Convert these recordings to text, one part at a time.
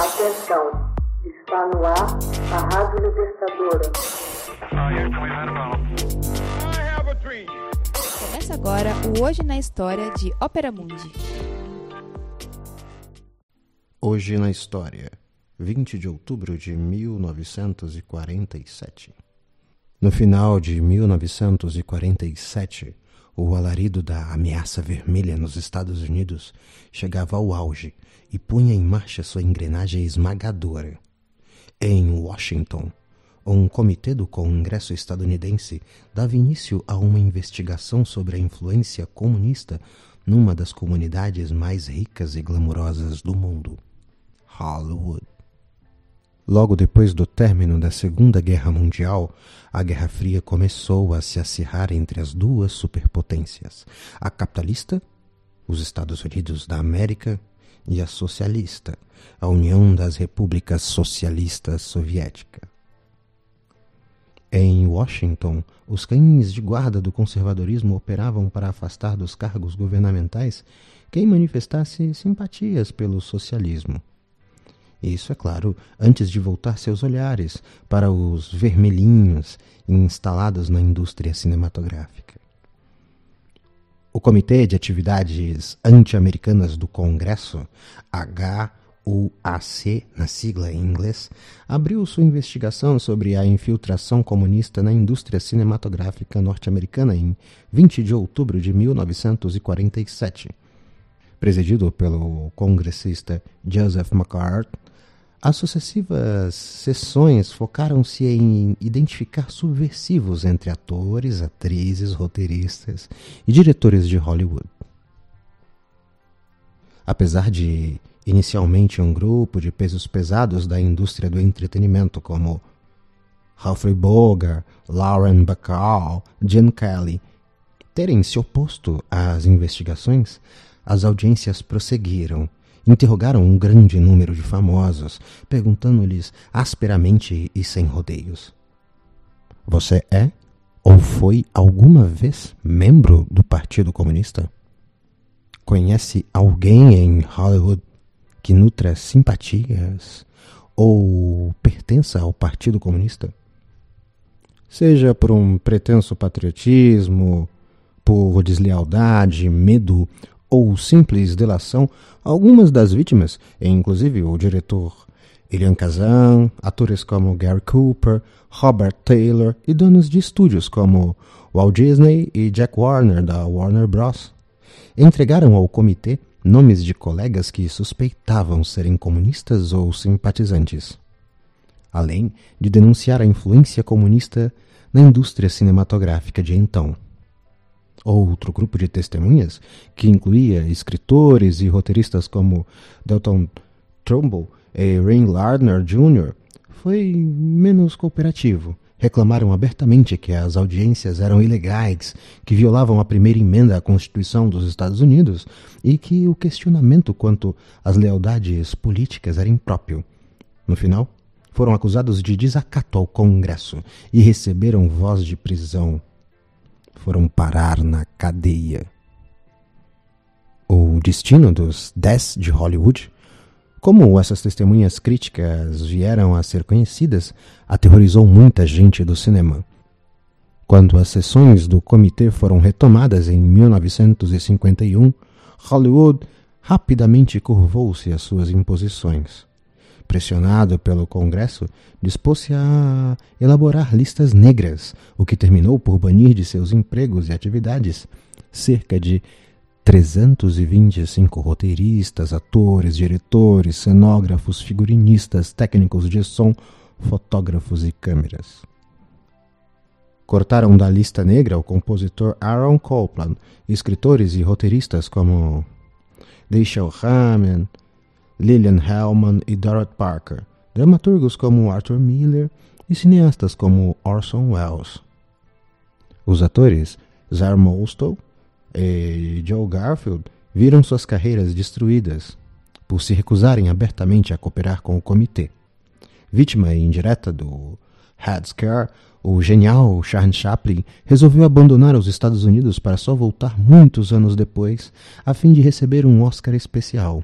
Atenção, está no ar a Rádio Libertadora. Começa agora o Hoje na História de Ópera Mundi. Hoje na História, 20 de outubro de 1947. No final de 1947, o alarido da ameaça vermelha nos Estados Unidos chegava ao auge e punha em marcha sua engrenagem esmagadora. Em Washington, um comitê do Congresso estadunidense dava início a uma investigação sobre a influência comunista numa das comunidades mais ricas e glamurosas do mundo, Hollywood. Logo depois do término da Segunda Guerra Mundial, a Guerra Fria começou a se acirrar entre as duas superpotências, a capitalista, os Estados Unidos da América, e a socialista, a União das Repúblicas Socialistas Soviéticas. Em Washington, os cães de guarda do conservadorismo operavam para afastar dos cargos governamentais quem manifestasse simpatias pelo socialismo. Isso, é claro, antes de voltar seus olhares para os vermelhinhos instalados na indústria cinematográfica. O Comitê de Atividades Anti-Americanas do Congresso, HUAC, na sigla em inglês, abriu sua investigação sobre a infiltração comunista na indústria cinematográfica norte-americana em 20 de outubro de 1947. Presidido pelo congressista Joseph McCarthy, as sucessivas sessões focaram-se em identificar subversivos entre atores, atrizes, roteiristas e diretores de Hollywood. Apesar de inicialmente um grupo de pesos pesados da indústria do entretenimento como Humphrey Bogart, Lauren Bacall, Jim Kelly terem se oposto às investigações, as audiências prosseguiram Interrogaram um grande número de famosos, perguntando-lhes asperamente e sem rodeios: Você é ou foi alguma vez membro do Partido Comunista? Conhece alguém em Hollywood que nutra simpatias ou pertença ao Partido Comunista? Seja por um pretenso patriotismo, por deslealdade, medo ou simples delação, algumas das vítimas, inclusive o diretor Elian Kazan, atores como Gary Cooper, Robert Taylor e donos de estúdios como Walt Disney e Jack Warner da Warner Bros. entregaram ao comitê nomes de colegas que suspeitavam serem comunistas ou simpatizantes, além de denunciar a influência comunista na indústria cinematográfica de então. Outro grupo de testemunhas, que incluía escritores e roteiristas como Dalton Trumbull e Ray Lardner Jr., foi menos cooperativo. Reclamaram abertamente que as audiências eram ilegais, que violavam a primeira emenda à Constituição dos Estados Unidos e que o questionamento quanto às lealdades políticas era impróprio. No final, foram acusados de desacato ao Congresso e receberam voz de prisão foram parar na cadeia. O destino dos dez de Hollywood, como essas testemunhas críticas vieram a ser conhecidas, aterrorizou muita gente do cinema. Quando as sessões do comitê foram retomadas em 1951, Hollywood rapidamente curvou-se às suas imposições pressionado pelo Congresso, dispôs-se a elaborar listas negras, o que terminou por banir de seus empregos e atividades cerca de 325 roteiristas, atores, diretores, cenógrafos, figurinistas, técnicos de som, fotógrafos e câmeras. Cortaram da lista negra o compositor Aaron Copland, escritores e roteiristas como Dashiell Hammond, Lillian Hellman e Dorothy Parker, dramaturgos como Arthur Miller e cineastas como Orson Welles. Os atores Zar Molstow e Joe Garfield viram suas carreiras destruídas por se recusarem abertamente a cooperar com o comitê. Vítima indireta do Headscare, o genial Charles Chaplin resolveu abandonar os Estados Unidos para só voltar muitos anos depois, a fim de receber um Oscar especial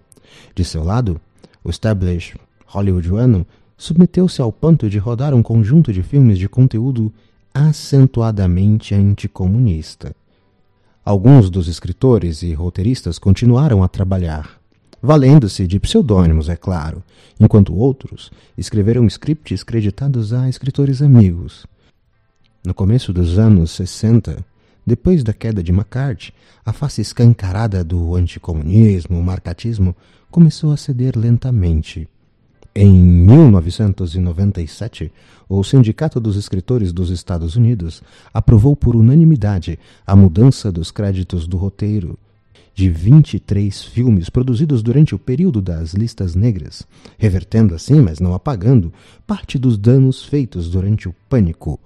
de seu lado, o establishment hollywoodiano submeteu-se ao ponto de rodar um conjunto de filmes de conteúdo acentuadamente anticomunista. Alguns dos escritores e roteiristas continuaram a trabalhar, valendo-se de pseudônimos, é claro, enquanto outros escreveram scripts creditados a escritores amigos. No começo dos anos 60, depois da queda de McCarthy, a face escancarada do anticomunismo, marcatismo, começou a ceder lentamente. Em 1997, o Sindicato dos Escritores dos Estados Unidos aprovou por unanimidade a mudança dos créditos do roteiro de 23 filmes produzidos durante o período das listas negras, revertendo assim, mas não apagando, parte dos danos feitos durante o pânico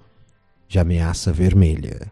de ameaça vermelha.